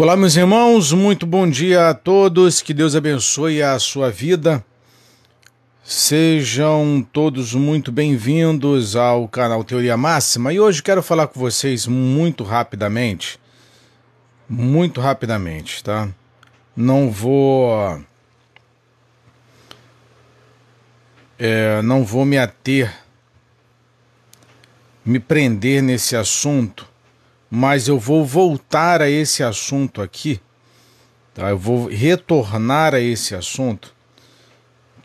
Olá, meus irmãos, muito bom dia a todos, que Deus abençoe a sua vida. Sejam todos muito bem-vindos ao canal Teoria Máxima e hoje quero falar com vocês muito rapidamente. Muito rapidamente, tá? Não vou. É, não vou me ater, me prender nesse assunto mas eu vou voltar a esse assunto aqui, tá? eu vou retornar a esse assunto,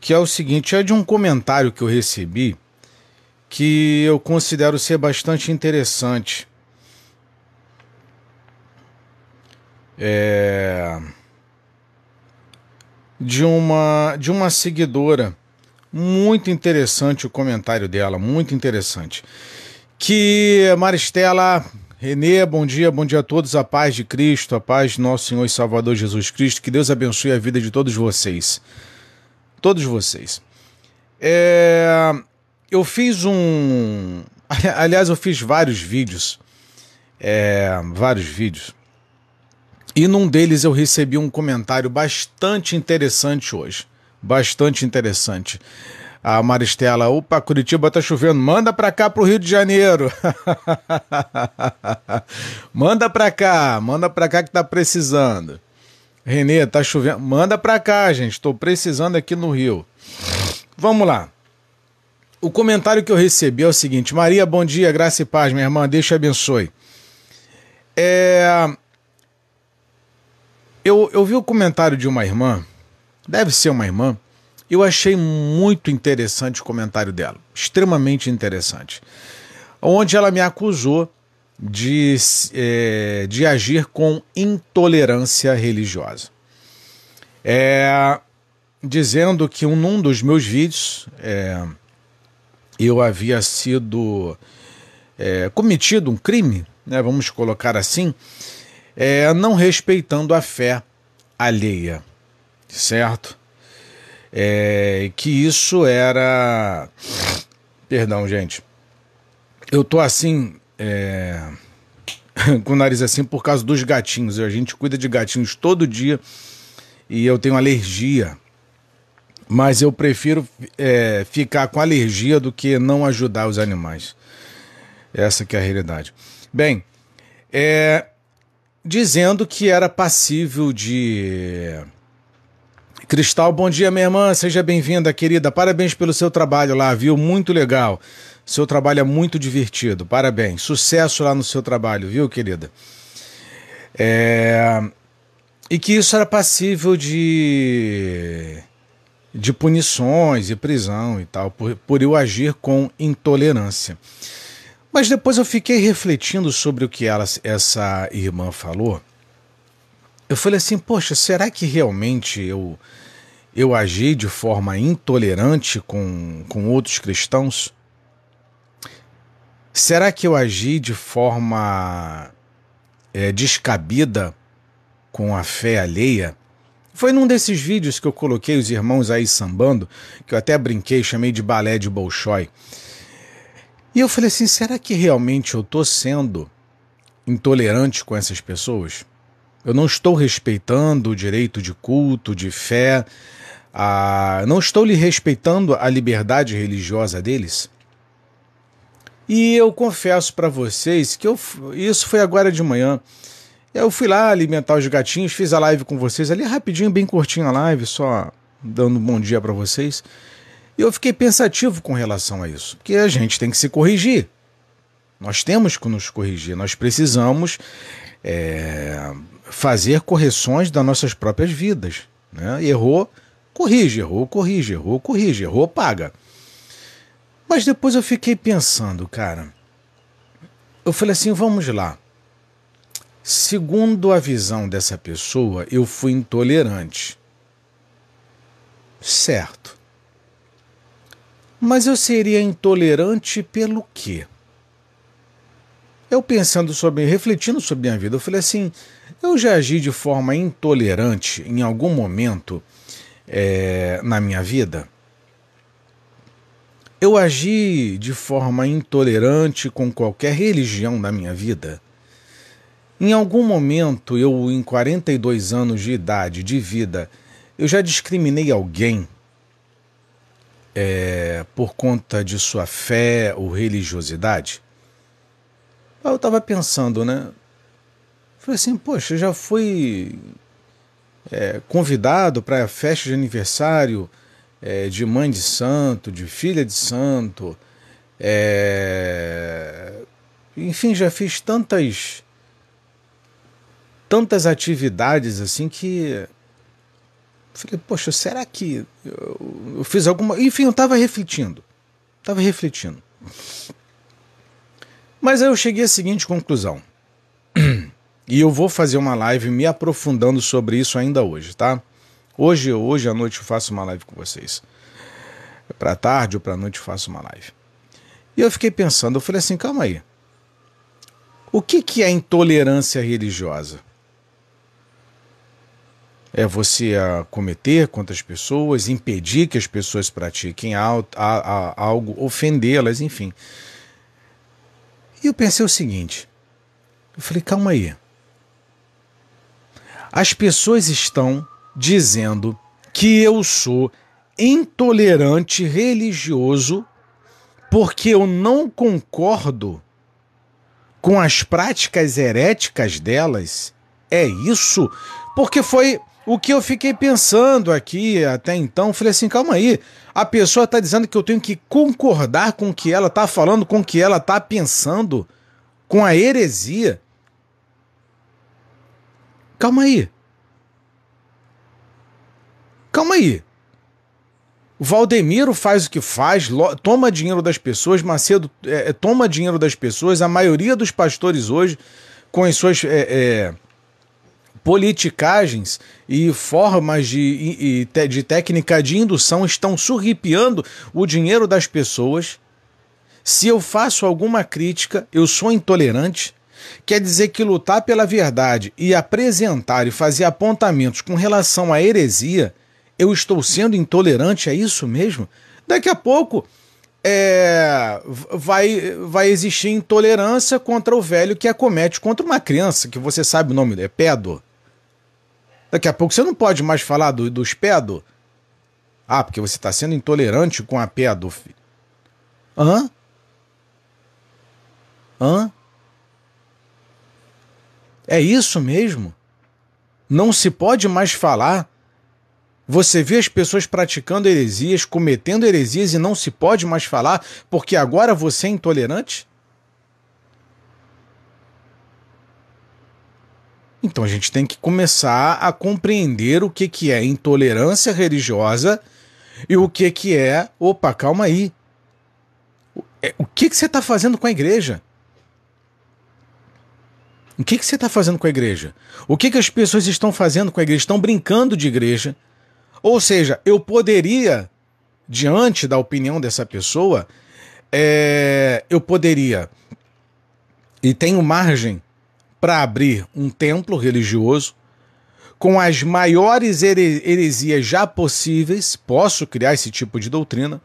que é o seguinte: é de um comentário que eu recebi que eu considero ser bastante interessante. É... De uma, de uma seguidora. Muito interessante o comentário dela, muito interessante. Que Maristela Renê, bom dia, bom dia a todos, a paz de Cristo, a paz de nosso Senhor e Salvador Jesus Cristo, que Deus abençoe a vida de todos vocês. Todos vocês. É, eu fiz um. Aliás, eu fiz vários vídeos. É, vários vídeos. E num deles eu recebi um comentário bastante interessante hoje. Bastante interessante. A Maristela, opa, Curitiba tá chovendo, manda pra cá pro Rio de Janeiro. manda pra cá, manda pra cá que tá precisando. Renê, tá chovendo, manda pra cá, gente, tô precisando aqui no Rio. Vamos lá. O comentário que eu recebi é o seguinte: Maria, bom dia, graça e paz, minha irmã, Deus te abençoe. É... Eu, eu vi o comentário de uma irmã, deve ser uma irmã, eu achei muito interessante o comentário dela, extremamente interessante, onde ela me acusou de, é, de agir com intolerância religiosa. É, dizendo que um, num dos meus vídeos é, eu havia sido é, cometido um crime, né, vamos colocar assim, é, não respeitando a fé alheia, certo? É, que isso era. Perdão, gente. Eu tô assim. É... com o nariz assim por causa dos gatinhos. A gente cuida de gatinhos todo dia e eu tenho alergia. Mas eu prefiro é, ficar com alergia do que não ajudar os animais. Essa que é a realidade. Bem, é, dizendo que era passível de Cristal, bom dia, minha irmã. Seja bem-vinda, querida. Parabéns pelo seu trabalho lá, viu? Muito legal. Seu trabalho é muito divertido. Parabéns. Sucesso lá no seu trabalho, viu, querida? É... E que isso era passível de de punições e prisão e tal, por, por eu agir com intolerância. Mas depois eu fiquei refletindo sobre o que ela, essa irmã falou eu falei assim, poxa, será que realmente eu, eu agi de forma intolerante com, com outros cristãos? Será que eu agi de forma é, descabida com a fé alheia? Foi num desses vídeos que eu coloquei os irmãos aí sambando, que eu até brinquei, chamei de balé de Bolshoi. E eu falei assim: será que realmente eu estou sendo intolerante com essas pessoas? Eu não estou respeitando o direito de culto, de fé, a... não estou lhe respeitando a liberdade religiosa deles. E eu confesso para vocês que eu... isso foi agora de manhã. Eu fui lá alimentar os gatinhos, fiz a live com vocês ali rapidinho, bem curtinho a live, só dando um bom dia para vocês. E eu fiquei pensativo com relação a isso, porque a gente tem que se corrigir. Nós temos que nos corrigir, nós precisamos é, fazer correções das nossas próprias vidas. Né? Errou, corrige, errou, corrige, errou, corrige, errou, paga. Mas depois eu fiquei pensando, cara. Eu falei assim: vamos lá. Segundo a visão dessa pessoa, eu fui intolerante. Certo. Mas eu seria intolerante pelo quê? Eu pensando sobre, refletindo sobre minha vida, eu falei assim: eu já agi de forma intolerante em algum momento é, na minha vida? Eu agi de forma intolerante com qualquer religião na minha vida? Em algum momento, eu, em 42 anos de idade, de vida, eu já discriminei alguém é, por conta de sua fé ou religiosidade? Eu estava pensando, né? Falei assim, poxa, já fui é, convidado para festa de aniversário é, de mãe de santo, de filha de santo. É... Enfim, já fiz tantas tantas atividades assim que falei, poxa, será que eu, eu fiz alguma. Enfim, eu estava refletindo. Estava refletindo. Mas aí eu cheguei à seguinte conclusão. E eu vou fazer uma live me aprofundando sobre isso ainda hoje, tá? Hoje, hoje à noite eu faço uma live com vocês. Para tarde ou para noite eu faço uma live. E eu fiquei pensando, eu falei assim, calma aí. O que, que é intolerância religiosa? É você cometer contra as pessoas, impedir que as pessoas pratiquem algo, ofendê-las, enfim. E eu pensei o seguinte: eu falei, calma aí. As pessoas estão dizendo que eu sou intolerante religioso porque eu não concordo com as práticas heréticas delas? É isso? Porque foi o que eu fiquei pensando aqui até então. Falei assim: calma aí. A pessoa está dizendo que eu tenho que concordar com o que ela está falando, com o que ela está pensando, com a heresia. Calma aí. Calma aí. O Valdemiro faz o que faz, toma dinheiro das pessoas, Macedo é, é, toma dinheiro das pessoas, a maioria dos pastores hoje, com as suas é, é, politicagens e formas de, de técnica de indução, estão surripiando o dinheiro das pessoas. Se eu faço alguma crítica, eu sou intolerante. Quer dizer que lutar pela verdade e apresentar e fazer apontamentos com relação à heresia eu estou sendo intolerante, é isso mesmo? Daqui a pouco é, vai, vai existir intolerância contra o velho que acomete contra uma criança, que você sabe o nome, é pedo. Daqui a pouco você não pode mais falar do, dos pedo. Ah, porque você está sendo intolerante com a pedo. Hã? Hã? É isso mesmo? Não se pode mais falar você vê as pessoas praticando heresias, cometendo heresias e não se pode mais falar porque agora você é intolerante? Então a gente tem que começar a compreender o que, que é intolerância religiosa e o que, que é. Opa, calma aí. É, o que, que você está fazendo com a igreja? O que, que você está fazendo com a igreja? O que, que as pessoas estão fazendo com a igreja? Estão brincando de igreja ou seja, eu poderia, diante da opinião dessa pessoa, é, eu poderia, e tenho margem para abrir um templo religioso com as maiores heresias já possíveis, posso criar esse tipo de doutrina,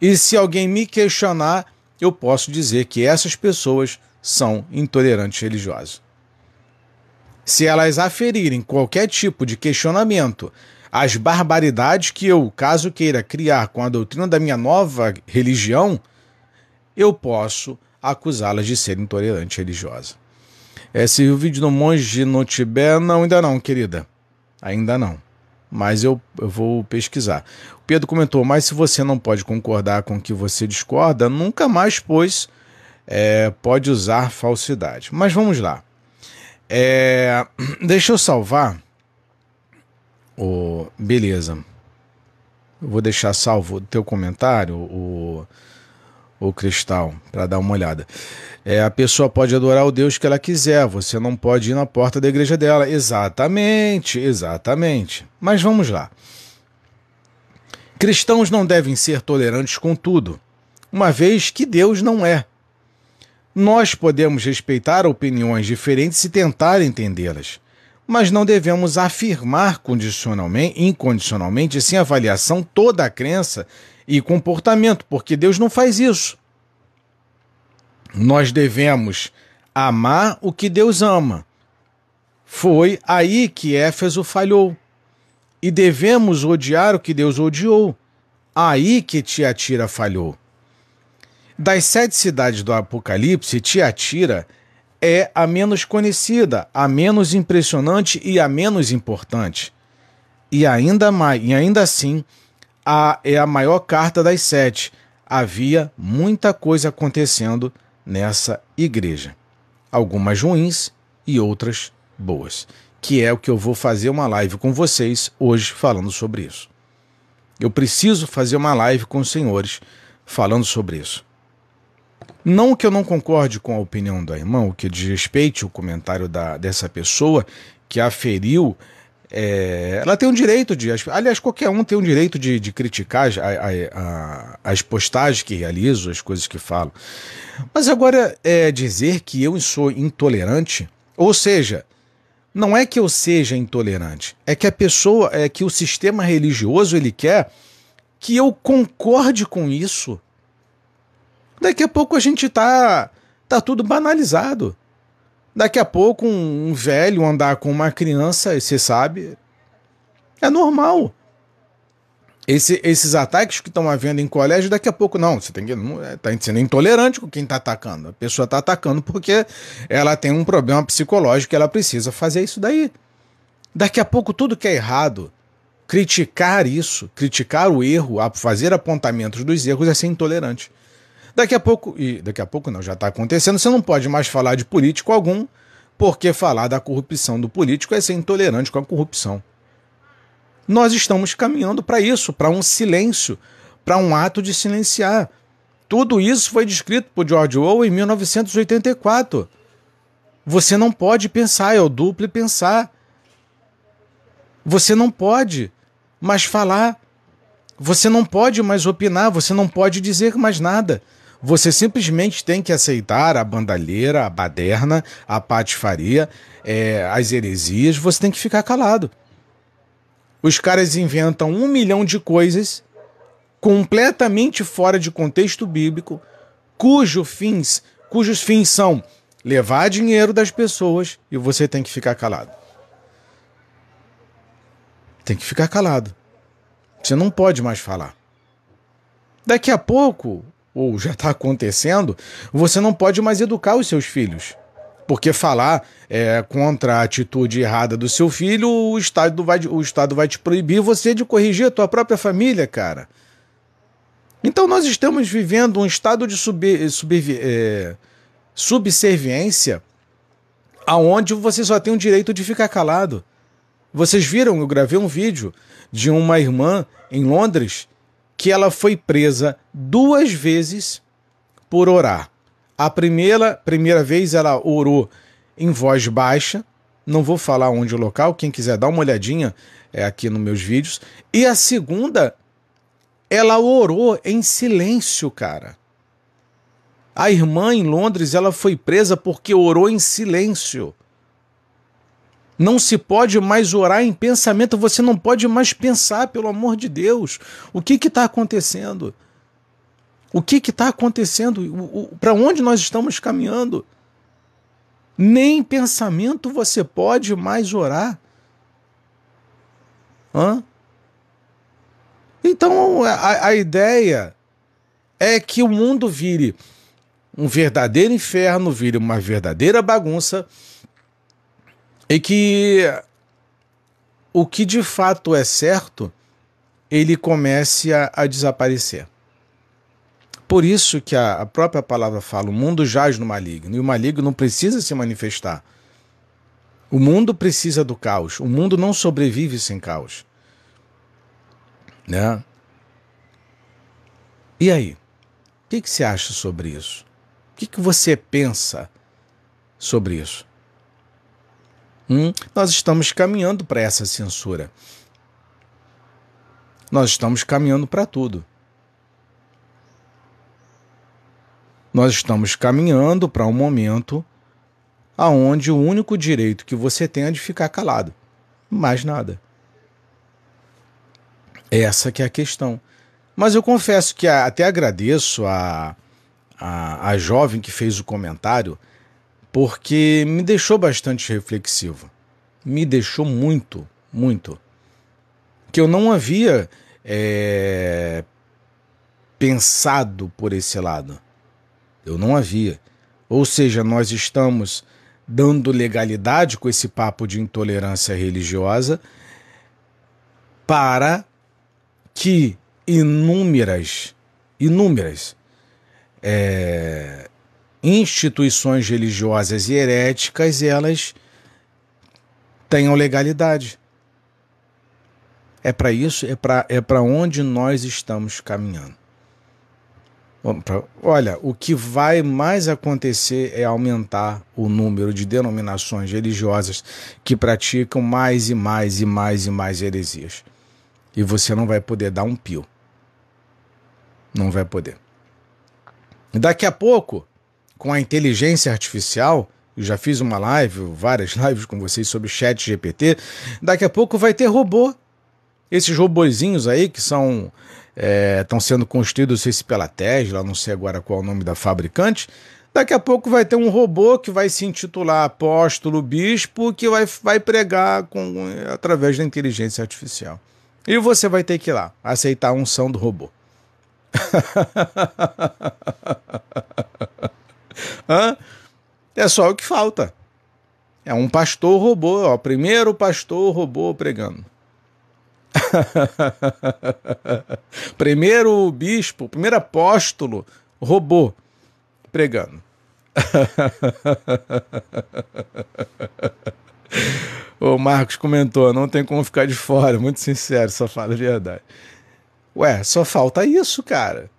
e se alguém me questionar, eu posso dizer que essas pessoas são intolerantes religiosos. Se elas aferirem qualquer tipo de questionamento as barbaridades que eu, caso queira criar com a doutrina da minha nova religião, eu posso acusá-las de ser intolerante religiosa. É, se o vídeo do monge não tiver, não, ainda não, querida. Ainda não. Mas eu, eu vou pesquisar. O Pedro comentou, mas se você não pode concordar com o que você discorda, nunca mais, pois, é, pode usar falsidade. Mas vamos lá. É, deixa eu salvar Oh, beleza. Vou deixar salvo o teu comentário, o, o Cristal, para dar uma olhada. É, a pessoa pode adorar o Deus que ela quiser, você não pode ir na porta da igreja dela. Exatamente, exatamente. Mas vamos lá. Cristãos não devem ser tolerantes com tudo, uma vez que Deus não é. Nós podemos respeitar opiniões diferentes e tentar entendê-las mas não devemos afirmar condicionalmente, incondicionalmente, sem avaliação, toda a crença e comportamento, porque Deus não faz isso. Nós devemos amar o que Deus ama. Foi aí que Éfeso falhou. E devemos odiar o que Deus odiou. Aí que Tiatira falhou. Das sete cidades do Apocalipse, Tiatira é a menos conhecida, a menos impressionante e a menos importante. E ainda mais, e ainda assim, a, é a maior carta das sete. Havia muita coisa acontecendo nessa igreja. Algumas ruins e outras boas. Que é o que eu vou fazer uma live com vocês hoje falando sobre isso. Eu preciso fazer uma live com os senhores falando sobre isso. Não que eu não concorde com a opinião da irmã, que desrespeite o comentário da, dessa pessoa que aferiu é, ela tem o um direito de. Aliás, qualquer um tem o um direito de, de criticar a, a, a, as postagens que realizo, as coisas que falo. Mas agora, é, dizer que eu sou intolerante, ou seja, não é que eu seja intolerante, é que a pessoa, é que o sistema religioso ele quer que eu concorde com isso. Daqui a pouco a gente tá tá tudo banalizado. Daqui a pouco um, um velho andar com uma criança, você sabe, é normal. Esse, esses ataques que estão havendo em colégio, daqui a pouco não. Você tem que está é, sendo intolerante com quem está atacando. A pessoa está atacando porque ela tem um problema psicológico e ela precisa fazer isso daí. Daqui a pouco tudo que é errado, criticar isso, criticar o erro, fazer apontamentos dos erros é ser intolerante. Daqui a pouco, e daqui a pouco não, já está acontecendo, você não pode mais falar de político algum, porque falar da corrupção do político é ser intolerante com a corrupção. Nós estamos caminhando para isso, para um silêncio, para um ato de silenciar. Tudo isso foi descrito por George Orwell em 1984. Você não pode pensar, é o duplo pensar. Você não pode mais falar. Você não pode mais opinar, você não pode dizer mais nada. Você simplesmente tem que aceitar a bandalheira, a baderna, a patifaria, é, as heresias, você tem que ficar calado. Os caras inventam um milhão de coisas completamente fora de contexto bíblico, cujo fins, cujos fins são levar dinheiro das pessoas e você tem que ficar calado. Tem que ficar calado. Você não pode mais falar. Daqui a pouco, ou já está acontecendo, você não pode mais educar os seus filhos. Porque falar é, contra a atitude errada do seu filho, o Estado, vai, o Estado vai te proibir você de corrigir a tua própria família, cara. Então nós estamos vivendo um estado de sub, sub, é, subserviência aonde você só tem o direito de ficar calado. Vocês viram, eu gravei um vídeo de uma irmã em Londres que ela foi presa duas vezes por orar. A primeira, primeira vez ela orou em voz baixa, não vou falar onde o local, quem quiser dar uma olhadinha é aqui nos meus vídeos. E a segunda, ela orou em silêncio, cara. A irmã em Londres, ela foi presa porque orou em silêncio. Não se pode mais orar em pensamento, você não pode mais pensar, pelo amor de Deus. O que está acontecendo? O que está acontecendo? Para onde nós estamos caminhando? Nem pensamento você pode mais orar. Hã? Então a, a ideia é que o mundo vire um verdadeiro inferno, vire uma verdadeira bagunça e que o que de fato é certo ele comece a, a desaparecer. Por isso que a, a, própria palavra fala: o mundo jaz no maligno, e o maligno não precisa se manifestar. O mundo precisa do caos, o mundo não sobrevive sem caos. Né? E aí? O que, que você acha sobre isso? O que, que você pensa sobre isso? Hum, nós estamos caminhando para essa censura. Nós estamos caminhando para tudo. Nós estamos caminhando para um momento aonde o único direito que você tem é de ficar calado. Mais nada. Essa que é a questão. Mas eu confesso que até agradeço a, a, a jovem que fez o comentário porque me deixou bastante reflexivo. Me deixou muito, muito. Que eu não havia é, pensado por esse lado. Eu não havia. Ou seja, nós estamos dando legalidade com esse papo de intolerância religiosa para que inúmeras, inúmeras é, instituições religiosas e heréticas elas tenham legalidade. É para isso, é para é onde nós estamos caminhando. Olha, o que vai mais acontecer é aumentar o número de denominações religiosas que praticam mais e mais e mais e mais heresias. E você não vai poder dar um pio. Não vai poder. Daqui a pouco, com a inteligência artificial, eu já fiz uma live, várias lives com vocês sobre chat GPT, daqui a pouco vai ter robô. Esses robozinhos aí que são estão é, sendo construídos, não sei se pela Tesla, não sei agora qual é o nome da fabricante. Daqui a pouco vai ter um robô que vai se intitular Apóstolo Bispo, que vai, vai pregar com, através da inteligência artificial. E você vai ter que ir lá aceitar a unção do robô. Hã? É só o que falta. É um pastor robô, ó, primeiro pastor robô pregando. primeiro bispo, primeiro apóstolo robô pregando. o Marcos comentou, não tem como ficar de fora, muito sincero, só fala a verdade. Ué, só falta isso, cara.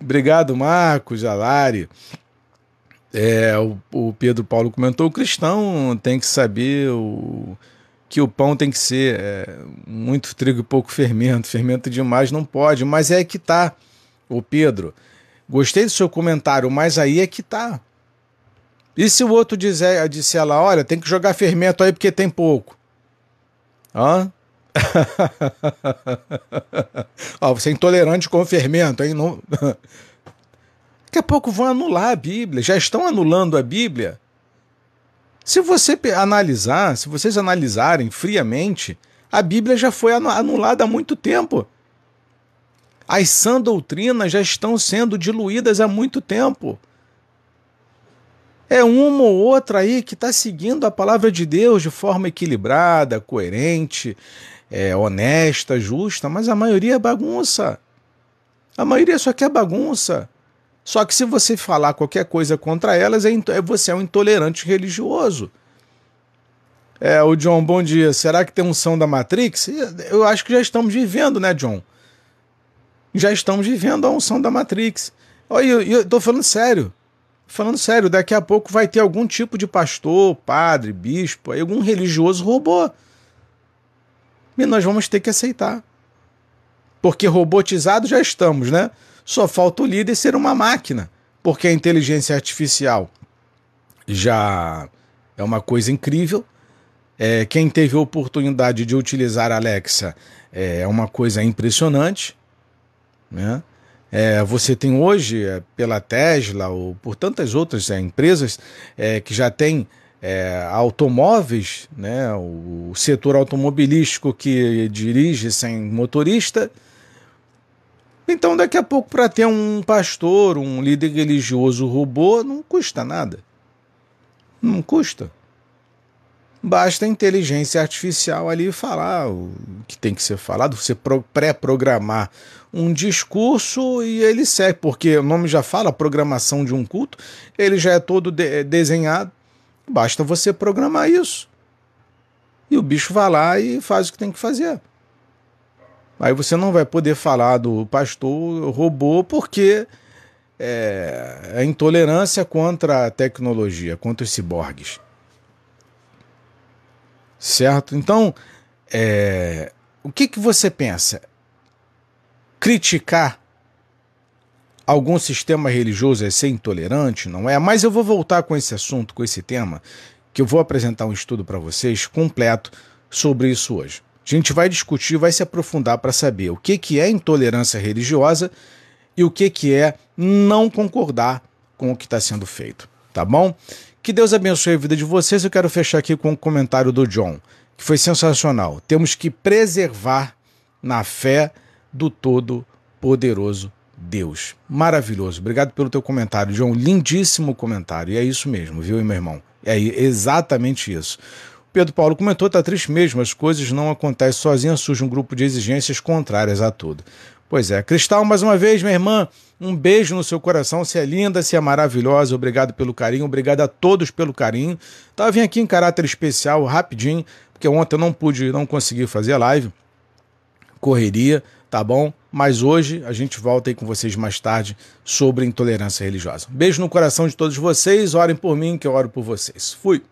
Obrigado, Marcos, Alari. É, o, o, Pedro Paulo comentou: o cristão tem que saber o, que o pão tem que ser é, muito trigo e pouco fermento. Fermento demais não pode, mas é que tá. O Pedro, gostei do seu comentário, mas aí é que tá. E se o outro dizer, disser lá, olha, tem que jogar fermento aí porque tem pouco? Hã? Ó, você é intolerante com fermento, hein? Não... Daqui a pouco vão anular a Bíblia, já estão anulando a Bíblia. Se você analisar, se vocês analisarem friamente, a Bíblia já foi anulada há muito tempo. As sã doutrinas já estão sendo diluídas há muito tempo. É uma ou outra aí que está seguindo a palavra de Deus de forma equilibrada, coerente, é, honesta, justa, mas a maioria é bagunça. A maioria só quer bagunça. Só que se você falar qualquer coisa contra elas, é, é você é um intolerante religioso. É, o John, bom dia. Será que tem unção da Matrix? Eu acho que já estamos vivendo, né, John? Já estamos vivendo a unção da Matrix. Olha, eu, eu tô falando sério. Falando sério, daqui a pouco vai ter algum tipo de pastor, padre, bispo, algum religioso robô e nós vamos ter que aceitar. Porque robotizados já estamos, né? Só falta o líder ser uma máquina, porque a inteligência artificial já é uma coisa incrível. É, quem teve a oportunidade de utilizar a Alexa é uma coisa impressionante. Né? É, você tem hoje, é, pela Tesla ou por tantas outras é, empresas é, que já têm é, automóveis, né, o setor automobilístico que dirige sem motorista. Então, daqui a pouco, para ter um pastor, um líder religioso robô, não custa nada. Não custa. Basta a inteligência artificial ali falar o que tem que ser falado, você pré-programar um discurso e ele segue, porque o nome já fala, programação de um culto, ele já é todo de desenhado Basta você programar isso. E o bicho vai lá e faz o que tem que fazer. Aí você não vai poder falar do pastor robô porque é, a intolerância contra a tecnologia, contra os ciborgues. Certo? Então, é, o que, que você pensa? Criticar algum sistema religioso é ser intolerante, não é? Mas eu vou voltar com esse assunto, com esse tema, que eu vou apresentar um estudo para vocês completo sobre isso hoje. A gente vai discutir, vai se aprofundar para saber o que, que é intolerância religiosa e o que, que é não concordar com o que está sendo feito, tá bom? Que Deus abençoe a vida de vocês. Eu quero fechar aqui com um comentário do John, que foi sensacional. Temos que preservar na fé do Todo-Poderoso Deus. Maravilhoso. Obrigado pelo teu comentário, John. Lindíssimo comentário. E é isso mesmo, viu, meu irmão? É exatamente isso. Pedro Paulo comentou, tá triste mesmo, as coisas não acontecem sozinhas, surge um grupo de exigências contrárias a tudo. Pois é. Cristal, mais uma vez, minha irmã, um beijo no seu coração. Você é linda, você é maravilhosa. Obrigado pelo carinho. Obrigado a todos pelo carinho. Tá, vim aqui em caráter especial, rapidinho, porque ontem eu não pude, não consegui fazer a live. Correria, tá bom? Mas hoje a gente volta aí com vocês mais tarde sobre intolerância religiosa. Beijo no coração de todos vocês. Orem por mim, que eu oro por vocês. Fui.